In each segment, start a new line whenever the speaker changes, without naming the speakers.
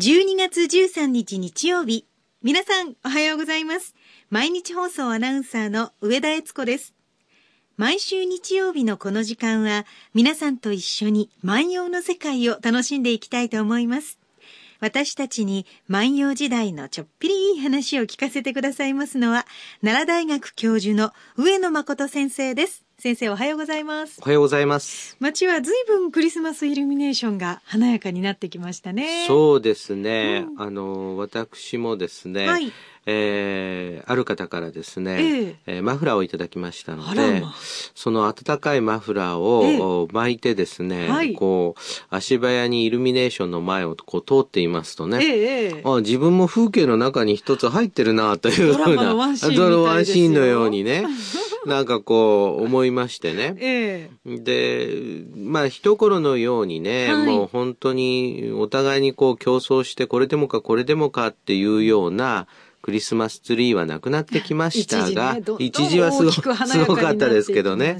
12月13日日曜日。皆さん、おはようございます。毎日放送アナウンサーの上田悦子です。毎週日曜日のこの時間は、皆さんと一緒に万葉の世界を楽しんでいきたいと思います。私たちに万葉時代のちょっぴりいい話を聞かせてくださいますのは、奈良大学教授の上野誠先生です。先生おはようございます。
おはようございます。
街は随分クリスマスイルミネーションが華やかになってきましたね。
そうですね。うん、あの、私もですね、はい、えー、ある方からですね、えー、えー、マフラーをいただきましたので、ま、その暖かいマフラーを巻いてですね、えーはい、こう、足早にイルミネーションの前をこう通っていますとね、えー、あ自分も風景の中に一つ入ってるなというふうな、
ワンシ
ーンのようにね、なんかこう思いましてね。えー、で、まあ一頃のようにね、はい、もう本当にお互いにこう競争してこれでもかこれでもかっていうような、クリスマスツリーはなくなってきましたが、一時,、はすごすごかったですけどね。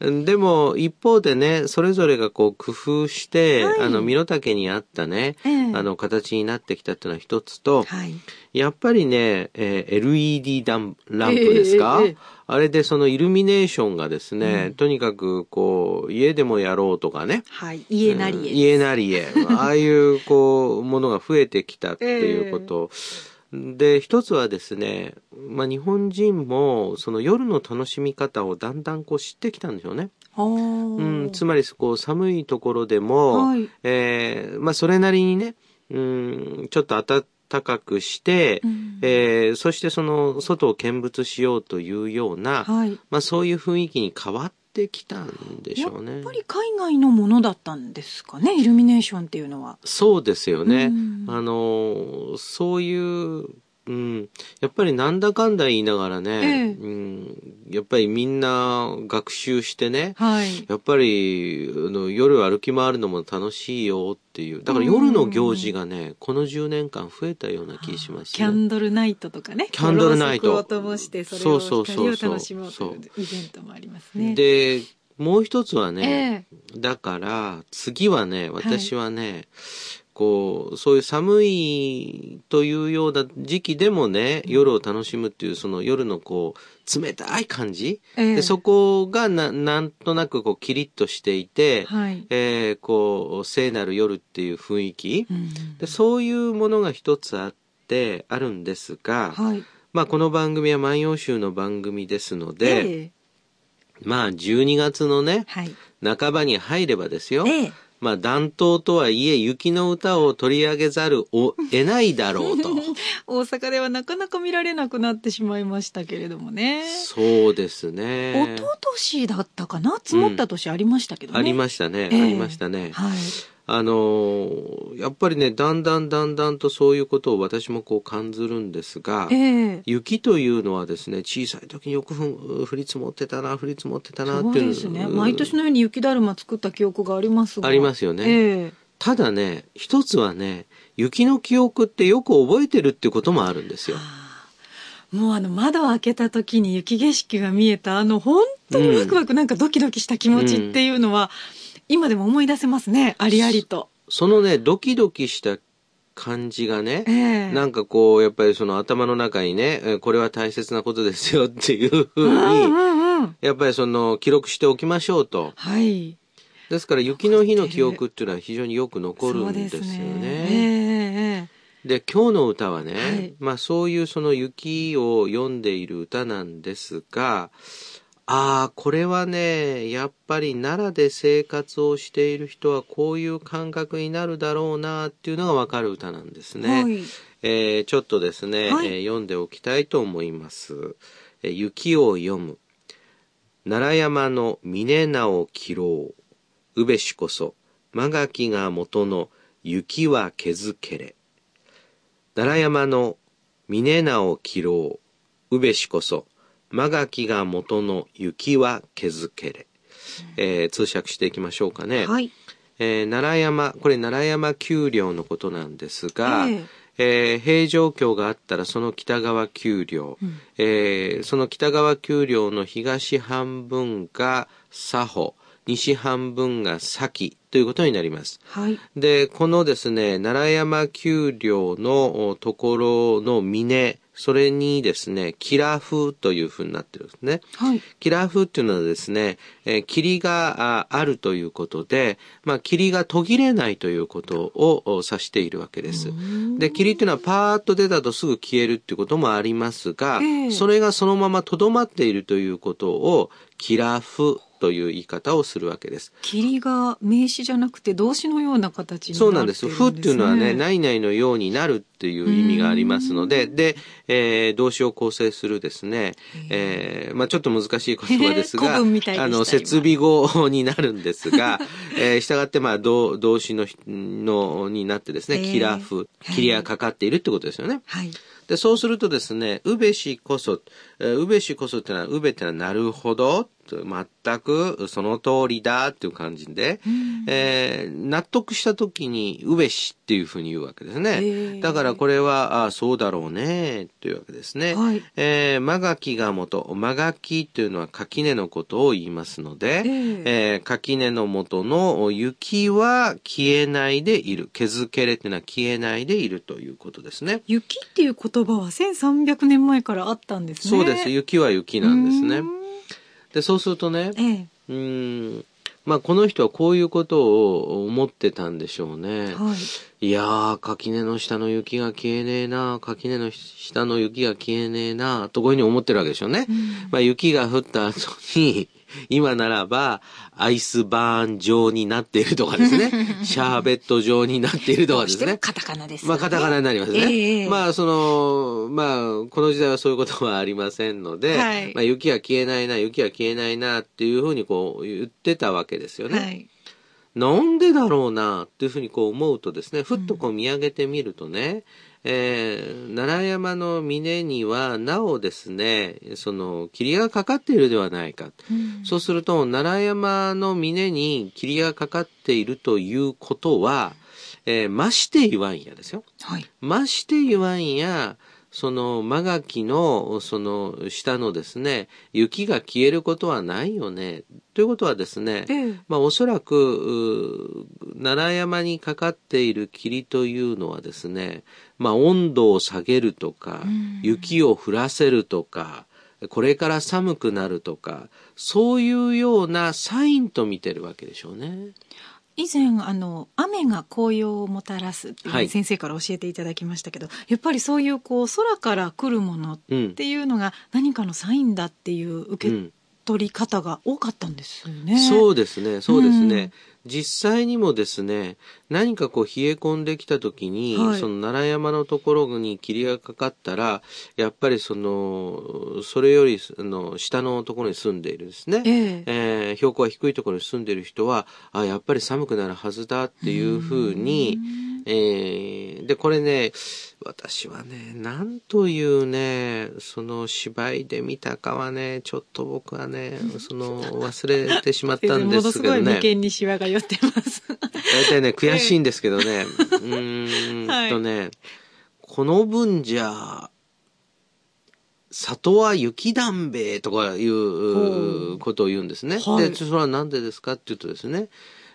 でも一方でね、それぞれがこう工夫して、はい、あの、身の丈に合ったね、えー、あの、形になってきたっていうのは一つと、はい、やっぱりね、えー、LED ランプですか、えーえー、あれでそのイルミネーションがですね、うん、とにかくこう、家でもやろうとかね。
はい、家なり
え、うん、家なりえ。ああいうこう、ものが増えてきたっていうこと。で、一つはですね、まあ、日本人も、その夜の楽しみ方をだんだんこう知ってきたんでしょうね。うん、つまり、こう、寒いところでも、はい、えー、まあ、それなりにね、うん、ちょっと暖かくして、うん、えー、そしてその外を見物しようというような、はい、まあそういう雰囲気に変わってきたんでしょうね。
やっぱり海外のものだったんですかね、イルミネーションっていうのは。
そうですよね。あの、そういううん、やっぱりなんだかんだ言いながらね、ええ、うん、やっぱりみんな学習してね、はい、やっぱりあの夜歩き回るのも楽しいよっていう。だから夜の行事がね、この10年間増えたような気します、ね、
キャンドルナイトとかね。
キャンドルナイト。
を灯してそれを光を楽しもうというイベントもありますね。
でもう一つはね、えー、だから次はね私はね、はいこう、そういう寒いというような時期でもね、夜を楽しむっていう、その夜のこう、冷たい感じ、えー、でそこがな、なんとなくこう、キリッとしていて、はい、えー、こう、聖なる夜っていう雰囲気、うん、で、そういうものが一つあって、あるんですが、はい、まあ、この番組は万葉集の番組ですので、えー、まあ、12月のね、はい、半ばに入ればですよ、えーまあ、暖冬とはいえ、雪の歌を取り上げざるを得ないだろうと。
大阪ではなかなか見られなくなってしまいましたけれどもね。
そうですね。
一昨年だったかな？積もった年ありましたけどね。
うん、ありましたね、えー、ありましたね。はい。あのやっぱりねだんだんだんだんとそういうことを私もこう感じるんですが、えー、雪というのはですね小さい時によく降り積もってたな降り積もってたなっていう
ですね。毎年のように雪だるま作った記憶があります
ありますよね、えー、ただね一つはね雪の記憶ってよく覚えてるってこともあるんですよ。
もうあの窓を開けた時に雪景色が見えたあの本当にワクワクなんかドキドキした気持ちっていうのは、うん今でも思い出せますねありありと。
そのねドキドキした感じがね、えー、なんかこうやっぱりその頭の中にねこれは大切なことですよっていうふうに、うんうん、やっぱりその記録しておきましょうと。はい。ですから雪の日の記憶っていうのは非常によく残るんですよね。で、えー、今日の歌はね、はい、まあそういうその雪を読んでいる歌なんですが、ああ、これはね、やっぱり奈良で生活をしている人はこういう感覚になるだろうなっていうのがわかる歌なんですね。はい、えー、ちょっとですね、はい、えー、読んでおきたいと思います。えー、雪を読む。奈良山の峰直切ろう。うべしこそ、間垣が元の雪は削けれ。奈良山の峰直切ろう。うべしこそ、間垣が元の雪は削けれ、えー、通訳していきましょうかね、はい。えー、奈良山これ奈良山丘陵のことなんですが、えーえー、平城京があったらその北側丘陵、うん、えー、その北側丘陵の東半分が佐保西半分が佐ということになります。
はい。
で、このですね、奈良山丘陵のところの峰、それにですね、キラフというふうになってるんですね。
はい。
キラフっていうのはですね、えー、霧があるということで、まあ、霧が途切れないということを指しているわけです。で、霧っていうのはパーッと出たとすぐ消えるっていうこともありますが、えー、それがそのまま留まっているということを、キラフという言い方をするわけです。
霧が名詞じゃなくて動詞のような形に
そうなんです。ふっていうのはね、ないないのようになるっていう意味がありますので、で、えー、動詞を構成するですね、えー、まあちょっと難しい言葉ですが、あの、設備語になるんですが、えー、従ってまあ動動詞ののになってですね、キラフ、霧がかかっているってことですよね。
はい。
で、そうするとですね、うべしこそ、うべしこそってのは、うべってのはなるほど、全くその通りだっていう感じで、うん、えー、納得した時に、うべしっていうふうに言うわけですね。だからこれは、あそうだろうね、というわけですね。はい、えー、まがきが元、まがきというのは垣根のことを言いますので、えー、垣根の元の雪は消えないでいる。削けれっていうのは消えないでいるということですね。
雪っていう言葉は1300年前からあったんですね。
そうです。雪は雪なんですね。で、そうするとね、
ええ、
うん、まあこの人はこういうことを思ってたんでしょうね。
はい、
いやー、垣根の下の雪が消えねえな、垣根の下の雪が消えねえな、とこういうふうに思ってるわけでしょうね。うん、まあ雪が降った後に、今ならば、アイスバーン状になっているとかですね。シャーベット状になっているとかですね。
カタカナです、ね、
まあ、カタカナになりますね。えー、まあ、その、まあ、この時代はそういうことはありませんので、はい、まあ、雪は消えないな、雪は消えないな、っていうふうにこう言ってたわけですよね。はいなんでだろうなっていうふうにこう思うとですね、ふっとこう見上げてみるとね、えー、奈良山の峰にはなおですね、その霧がかかっているではないか。うん、そうすると、奈良山の峰に霧がかかっているということは、えー、まして言わんやですよ。
はい。
まして言わんや、その、間垣の、その、下のですね、雪が消えることはないよね。ということはですね、ええ、まあおそらく、奈良山にかかっている霧というのはですね、まあ温度を下げるとか、雪を降らせるとか、これから寒くなるとか、そういうようなサインと見てるわけでしょうね。
以前あの雨が紅葉をもたらすっていう先生から教えていただきましたけど、はい、やっぱりそういうこう空から来るものっていうのが何かのサインだっていう受け取り方が多かったんですね。うん、
そうですね。そうですね、実際にもですね、何かこう冷え込んできた時に、はい、その奈良山のところに霧がかかったら、やっぱりその、それよりあの下のところに住んでいるですね、えー、えー、標高が低いところに住んでいる人は、あ、やっぱり寒くなるはずだっていうふうに、えー、で、これね、私はね、なんというね、その芝居で見たかはね、ちょっと僕はね、その忘れてしまったんですけどね。ものすごい眉
間にシワが寄ってます。
大体ね、悔しいんですけどね、うんとね、はい、この分じゃ、里は雪だんべとかいうことを言うんですね。はい、で、それは何でですかって言うとですね、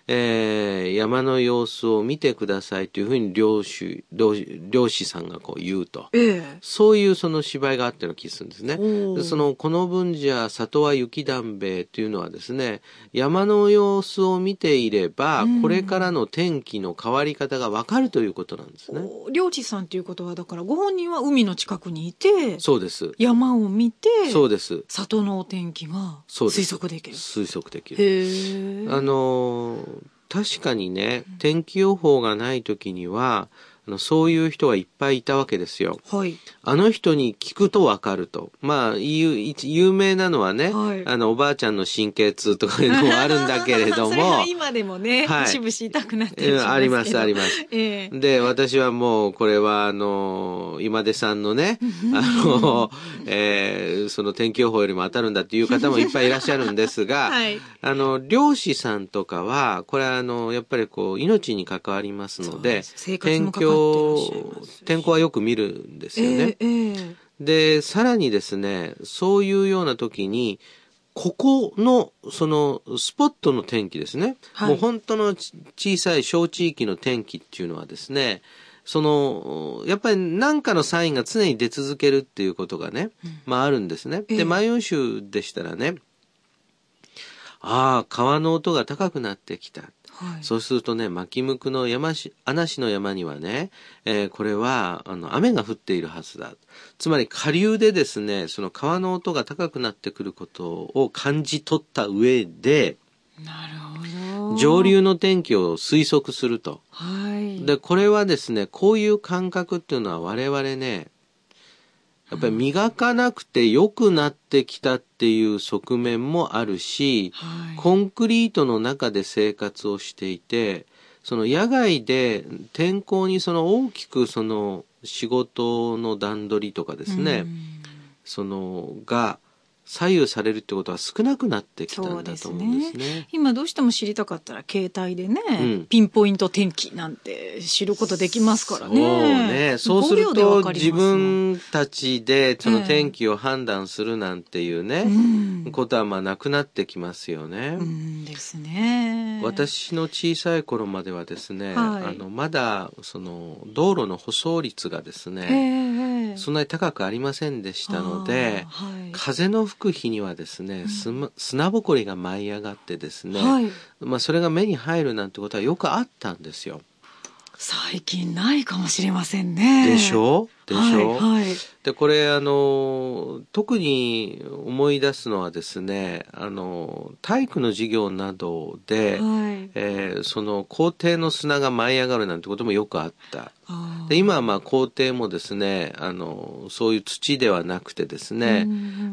えー、山の様子を見てくださいというふうに漁師、漁師さんがこう言うと、
ええ、
そういうその芝居があったような気がするんですね。でその、この分じゃ里は雪だんべというのはですね、山の様子を見ていれば、うん、これからの天気の変わり方がわかるということなんですね。
漁師さんということは、だからご本人は海の近くにいて、
そうです。
山を見て、
そうです。
里のお天気が推測できる。
推測できる。あのー確かにね、天気予報がない時には、あのそういう人がいっぱいいたわけですよ。
はい。
あの人に聞くとわかると。まあ、有有名なのはね、はい、あの、おばあちゃんの神経痛とかいうのもあるんだけれども。
今でもね、はい、しぶし痛くなってる
あります、あります。
えー、
で、私はもう、これは、あの、今出さんのね、あの、えー、その天気予報よりも当たるんだっていう方もいっぱいいらっしゃるんですが、はい、あの、漁師さんとかは、これは、あの、やっぱりこう、命に関わりますので、
で天気
天候はよく見るんですよね。
えーえー、
で、さらにですね、そういうような時に、ここの、その、スポットの天気ですね。はい、もう本当の小さい小地域の天気っていうのはですね、その、やっぱり何かのサインが常に出続けるっていうことがね、うん、まああるんですね。で、万葉集でしたらね、ああ、川の音が高くなってきた。はい、そうするとね、巻向の山し、穴市の山にはね、えー、これは、あの、雨が降っているはずだ。つまり下流でですね、その川の音が高くなってくることを感じ取った上で、
なるほど。
上流の天気を推測すると。
はい。
で、これはですね、こういう感覚っていうのは我々ね、やっぱり磨かなくて良くなってきたっていう側面もあるし、はい、コンクリートの中で生活をしていて、その野外で天候にその大きくその仕事の段取りとかですね、そのが左右されるってことは少なくなってきたんだと思うんですね。すね
今どうしても知りたかったら携帯でね、うん、ピンポイント天気なんて知ることできますからね。
そうね。そうすると自分たちでその天気を判断するなんていうね、えことはまあなくなってきますよね。
うんですね。
私の小さい頃まではですね、はい、あのまだその道路の舗装率がですね、そんなに高くありませんでしたので、はい、風の吹く日にはですね、うん、砂ぼこりが舞い上がってですね、はい、まあそれが目に入るなんてことはよくあったんですよ。
最近ないかもしれませんね。
でしょ？でしょ、はい、はい、でこれあの特に思い出すのはですねあの体育の授業などで、はい、えー、その校庭の砂が舞い上がるなんてこともよくあった。で今はまあ校庭もですねあのそういう土ではなくてですね、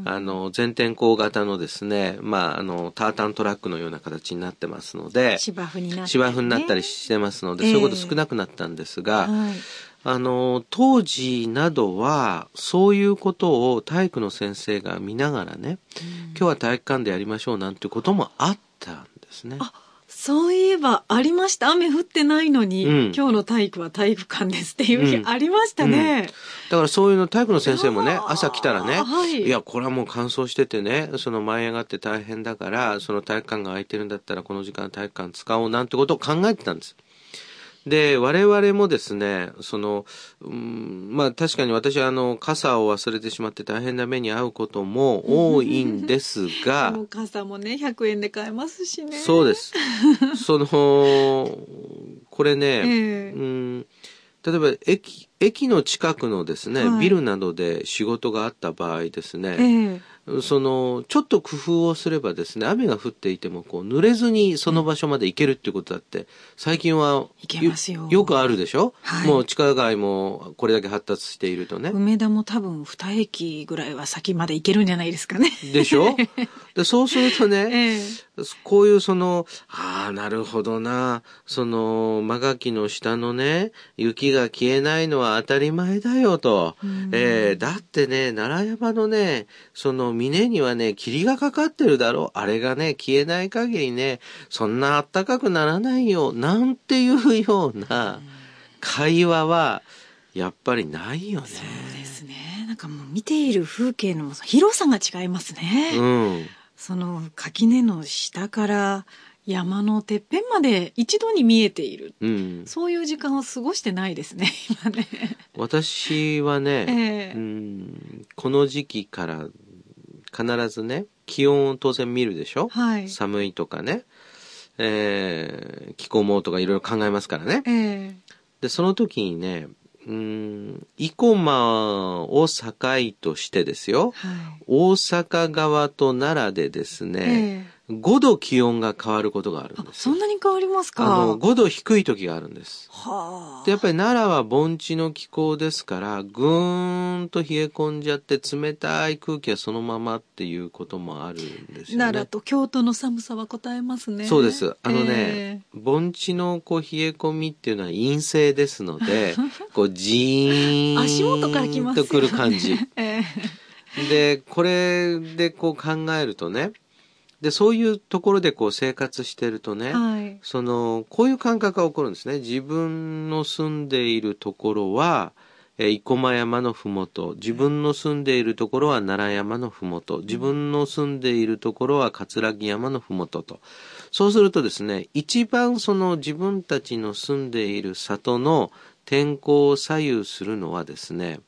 あの全天候型のですね、まあ、あのタータントラックのような形になってますので
芝生になったり、
ね、芝生になったりしてますので、そういうこと少なくなったんですが、はいあの、当時などは、そういうことを体育の先生が見ながらね、うん、今日は体育館でやりましょうなんてこともあったんですね。
あ、そういえばありました。雨降ってないのに、うん、今日の体育は体育館ですっていう日ありましたね。うん、だ
からそういうの体育の先生もね、朝来たらね、はい、いや、これはもう乾燥しててね、その舞い上がって大変だから、その体育館が空いてるんだったらこの時間体育館使おうなんてことを考えてたんです。で、我々もですね、その、うん、まあ確かに私はあの、傘を忘れてしまって大変な目に遭うことも多いんですが、
傘もね、100円で買えますしね。
そうです。その、これね、えー、うん例えば駅、駅の近くのですね、はい、ビルなどで仕事があった場合ですね、えーその、ちょっと工夫をすればですね、雨が降っていても、こう、濡れずにその場所まで行けるっていうことだって、最近はよ、よ。くあるでしょ、はい、もう地下街もこれだけ発達しているとね。
梅田も多分二駅ぐらいは先まで行けるんじゃないですかね。
でしょ？でそうするとね、ええ、こういうその、ああ、なるほどな、その、間垣の下のね、雪が消えないのは当たり前だよと。えー、だってね、奈良山のね、その峰にはね、霧がかかってるだろう。あれがね、消えない限りね、そんな暖かくならないよ。なんていうような会話は、やっぱりないよね。
そうですね。なんかもう見ている風景の広さが違いますね。
うん。
その垣根の下から山のてっぺんまで一度に見えている、うん、そういう時間を過ごしてないですね今ね。
私はね、えー、うん、この時期から必ずね気温を当然見るでしょ、はい、寒いとかね、えー、気候もとかいろいろ考えますからね、えー、でその時にねうん、生駒を境としてですよ、はい、大阪側と奈良でですね、えー5度気温が変わることがあるんです
そんなに変わりますか？
あの、5度低い時があるんです。
は
あ。で、やっぱり奈良は盆地の気候ですから、ぐーんと冷え込んじゃって、冷たい空気はそのままっていうこともあるんですよね。
奈良と京都の寒さは答えますね。
そうです。あのね、えー、盆地のこう冷え込みっていうのは陰性ですので、こうじーん足元から来ます、ね、とくる感じ。えー、で、これでこう考えるとね、で、そういうところでこう生活してるとね、はい、その、こういう感覚が起こるんですね。自分の住んでいるところは、えー、生駒山のふもと、自分の住んでいるところは奈良山のふもと、自分の住んでいるところは葛城山のふもとと。そうするとですね、一番その自分たちの住んでいる里の天候を左右するのはですね、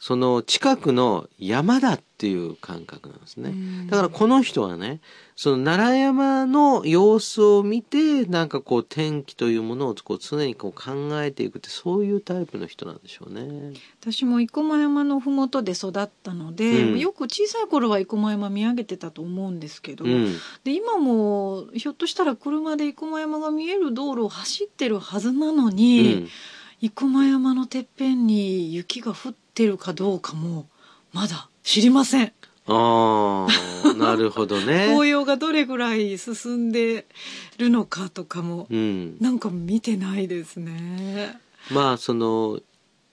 その近くの山だっていう感覚なんですね。だからこの人はね、その奈良山の様子を見て、なんかこう天気というものをこう常にこう考えていくって、そういうタイプの人なんでしょうね。
私も生駒山のふもとで育ったので、うん、よく小さい頃は生駒山見上げてたと思うんですけど、うん、で今もひょっとしたら車で生駒山が見える道路を走ってるはずなのに、うん生駒山のてっぺんに雪が降ってるかどうかもまだ知りません。
ああ、なるほどね。
紅葉がどれぐらい進んでるのかとかも、うん、なんか見てないですね。
まあ、その、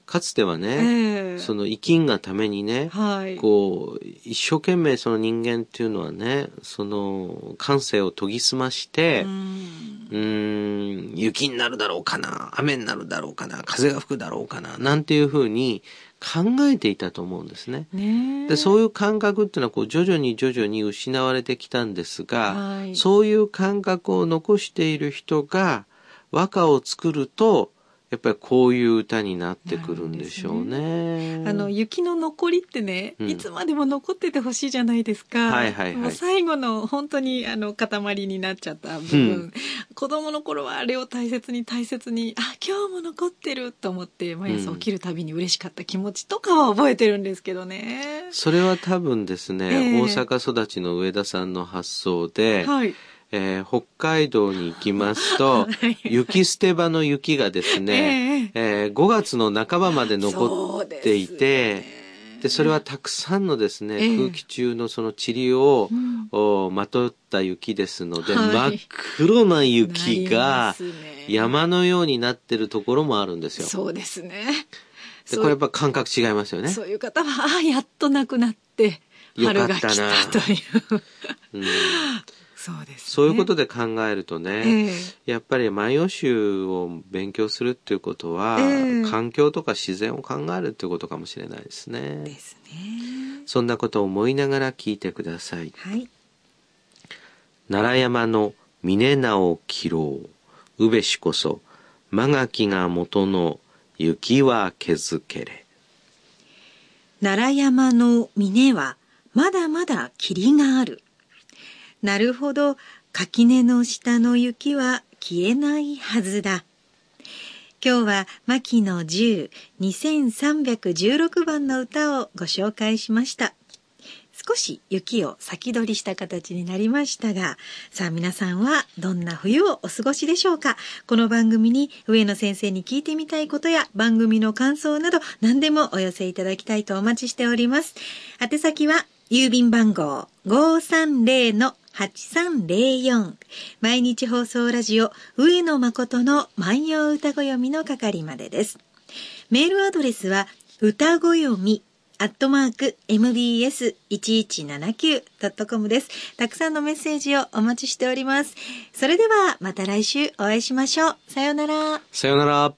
かつてはね、えー、その生きんがためにね、はい、こう、一生懸命その人間っていうのはね、その感性を研ぎ澄まして、うん、うん雪になるだろうかな、雨になるだろうかな、風が吹くだろうかな、なんていうふうに考えていたと思うんですね。ねでそういう感覚っていうのはこう徐々に徐々に失われてきたんですが、はい、そういう感覚を残している人が和歌を作るとやっぱりこういう歌になってくるんでしょうね。
ねあの雪の残りってね、うん、いつまでも残っててほしいじゃないですか。はいはい最後の本当にあの塊になっちゃった部分、うん、子供の頃はあれを大切に大切に、あ今日も残ってると思って毎朝起きるたびに嬉しかった気持ちとかは覚えてるんですけどね。
それは多分ですね、えー、大阪育ちの上田さんの発想で。はいえー、北海道に行きますと、雪捨て場の雪がですね、えー、えー、5月の半ばまで残っていて、で、それはたくさんのですね、えー、空気中のその塵を、うん、まとった雪ですので、はい、真っ黒な雪が山のようになってるところもあるんですよ。
そうですね。
で、これやっぱ感覚違いますよね。
そういう方は、ああ、やっとなくなって、春が来たという。うん
そうです、ね、そういうことで考えるとね、えー、やっぱり万葉集を勉強するっていうことは、えー、環境とか自然を考えるっていうことかもしれないですね。ですね。そんなことを思いながら聞いてください。はい。奈良山の峰直切ろう、宇部しこそ、間垣が元の雪は削けれ。
奈良山の峰はまだまだ霧がある。なるほど、垣根の下の雪は消えないはずだ。今日は牧野10、2316番の歌をご紹介しました。少し雪を先取りした形になりましたが、さあ皆さんはどんな冬をお過ごしでしょうか？この番組に上野先生に聞いてみたいことや番組の感想など何でもお寄せいただきたいとお待ちしております。宛先は郵便番号530 8304毎日放送ラジオ上野誠の万葉歌子読みの係までです。メールアドレスは歌子読みアットマーク mbs1179.com です。たくさんのメッセージをお待ちしております。それではまた来週お会いしましょう。さようなら。
さようなら。